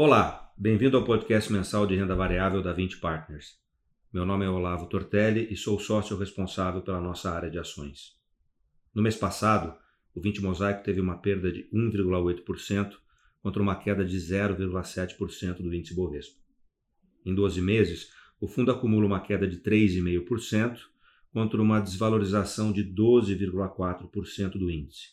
Olá, bem-vindo ao podcast mensal de renda variável da 20 Partners. Meu nome é Olavo Tortelli e sou sócio responsável pela nossa área de ações. No mês passado, o 20 Mosaico teve uma perda de 1,8% contra uma queda de 0,7% do índice Bovespa. Em 12 meses, o fundo acumula uma queda de 3,5% contra uma desvalorização de 12,4% do índice.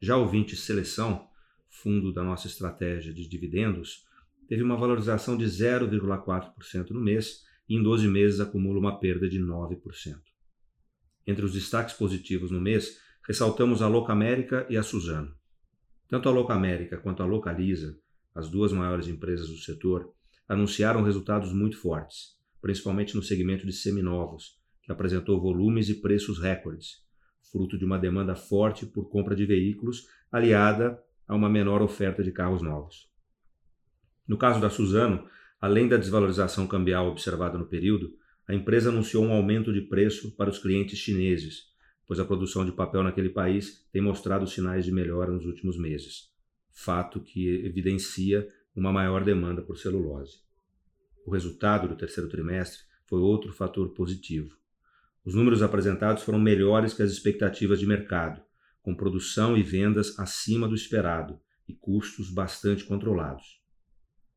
Já o 20 Seleção fundo da nossa estratégia de dividendos, teve uma valorização de 0,4% no mês e em 12 meses acumula uma perda de 9%. Entre os destaques positivos no mês, ressaltamos a Locamérica e a Suzano. Tanto a Locamérica quanto a Localiza, as duas maiores empresas do setor, anunciaram resultados muito fortes, principalmente no segmento de seminovos, que apresentou volumes e preços recordes, fruto de uma demanda forte por compra de veículos, aliada a uma menor oferta de carros novos. No caso da Suzano, além da desvalorização cambial observada no período, a empresa anunciou um aumento de preço para os clientes chineses, pois a produção de papel naquele país tem mostrado sinais de melhora nos últimos meses, fato que evidencia uma maior demanda por celulose. O resultado do terceiro trimestre foi outro fator positivo. Os números apresentados foram melhores que as expectativas de mercado, com produção e vendas acima do esperado e custos bastante controlados.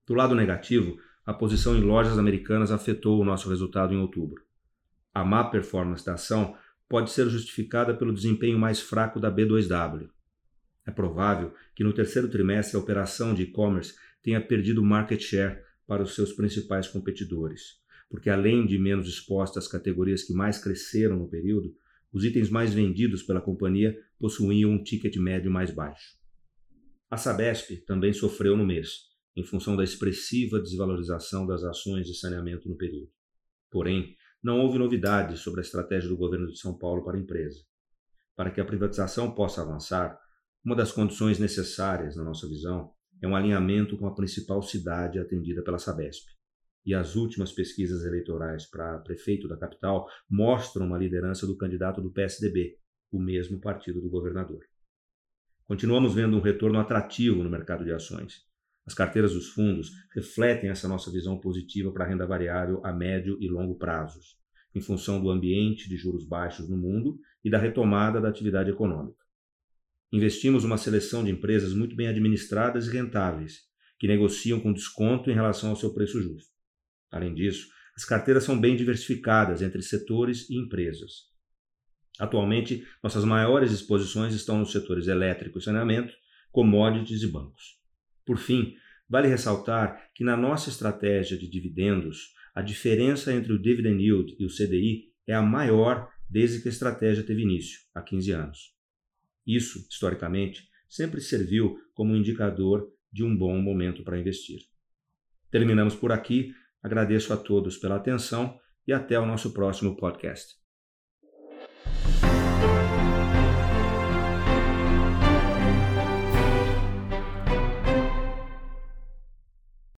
Do lado negativo, a posição em lojas americanas afetou o nosso resultado em outubro. A má performance da ação pode ser justificada pelo desempenho mais fraco da B2W. É provável que no terceiro trimestre a operação de e-commerce tenha perdido market share para os seus principais competidores, porque além de menos exposta às categorias que mais cresceram no período, os itens mais vendidos pela companhia possuíam um ticket médio mais baixo. A Sabesp também sofreu no mês, em função da expressiva desvalorização das ações de saneamento no período. Porém, não houve novidades sobre a estratégia do governo de São Paulo para a empresa. Para que a privatização possa avançar, uma das condições necessárias, na nossa visão, é um alinhamento com a principal cidade atendida pela Sabesp e as últimas pesquisas eleitorais para prefeito da capital mostram uma liderança do candidato do PSDB, o mesmo partido do governador. Continuamos vendo um retorno atrativo no mercado de ações. As carteiras dos fundos refletem essa nossa visão positiva para a renda variável a médio e longo prazos, em função do ambiente de juros baixos no mundo e da retomada da atividade econômica. Investimos uma seleção de empresas muito bem administradas e rentáveis, que negociam com desconto em relação ao seu preço justo. Além disso, as carteiras são bem diversificadas entre setores e empresas. Atualmente, nossas maiores exposições estão nos setores elétrico e saneamento, commodities e bancos. Por fim, vale ressaltar que na nossa estratégia de dividendos, a diferença entre o dividend yield e o CDI é a maior desde que a estratégia teve início, há 15 anos. Isso, historicamente, sempre serviu como indicador de um bom momento para investir. Terminamos por aqui Agradeço a todos pela atenção e até o nosso próximo podcast.